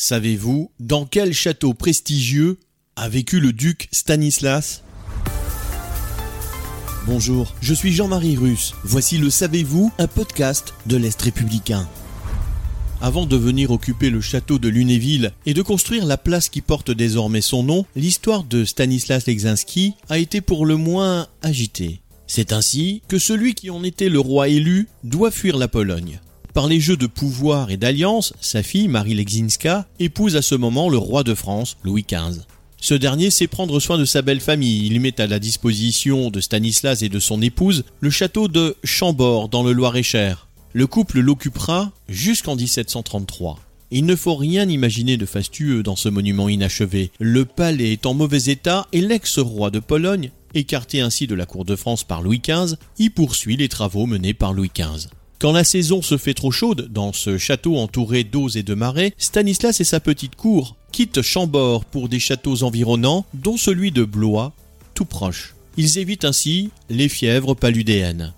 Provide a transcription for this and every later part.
Savez-vous dans quel château prestigieux a vécu le duc Stanislas? Bonjour, je suis Jean-Marie Russe. Voici le Savez-vous, un podcast de l'Est républicain. Avant de venir occuper le château de Lunéville et de construire la place qui porte désormais son nom, l'histoire de Stanislas Leczinski a été pour le moins agitée. C'est ainsi que celui qui en était le roi élu doit fuir la Pologne. Par les jeux de pouvoir et d'alliance, sa fille, Marie Leczinska, épouse à ce moment le roi de France, Louis XV. Ce dernier sait prendre soin de sa belle famille. Il met à la disposition de Stanislas et de son épouse le château de Chambord dans le Loir-et-Cher. Le couple l'occupera jusqu'en 1733. Il ne faut rien imaginer de fastueux dans ce monument inachevé. Le palais est en mauvais état et l'ex-roi de Pologne, écarté ainsi de la cour de France par Louis XV, y poursuit les travaux menés par Louis XV. Quand la saison se fait trop chaude, dans ce château entouré d'eaux et de marais, Stanislas et sa petite cour quittent Chambord pour des châteaux environnants, dont celui de Blois, tout proche. Ils évitent ainsi les fièvres paludéennes.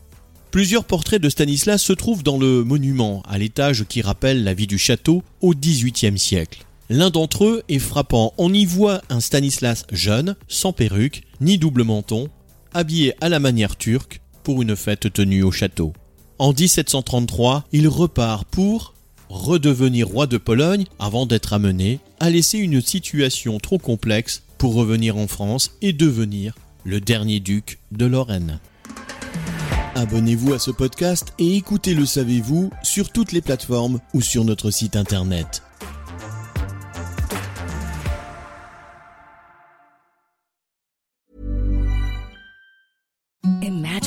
Plusieurs portraits de Stanislas se trouvent dans le monument, à l'étage qui rappelle la vie du château au XVIIIe siècle. L'un d'entre eux est frappant. On y voit un Stanislas jeune, sans perruque, ni double menton, habillé à la manière turque pour une fête tenue au château. En 1733, il repart pour redevenir roi de Pologne avant d'être amené à laisser une situation trop complexe pour revenir en France et devenir le dernier duc de Lorraine. Abonnez-vous à ce podcast et écoutez Le Savez-vous sur toutes les plateformes ou sur notre site internet.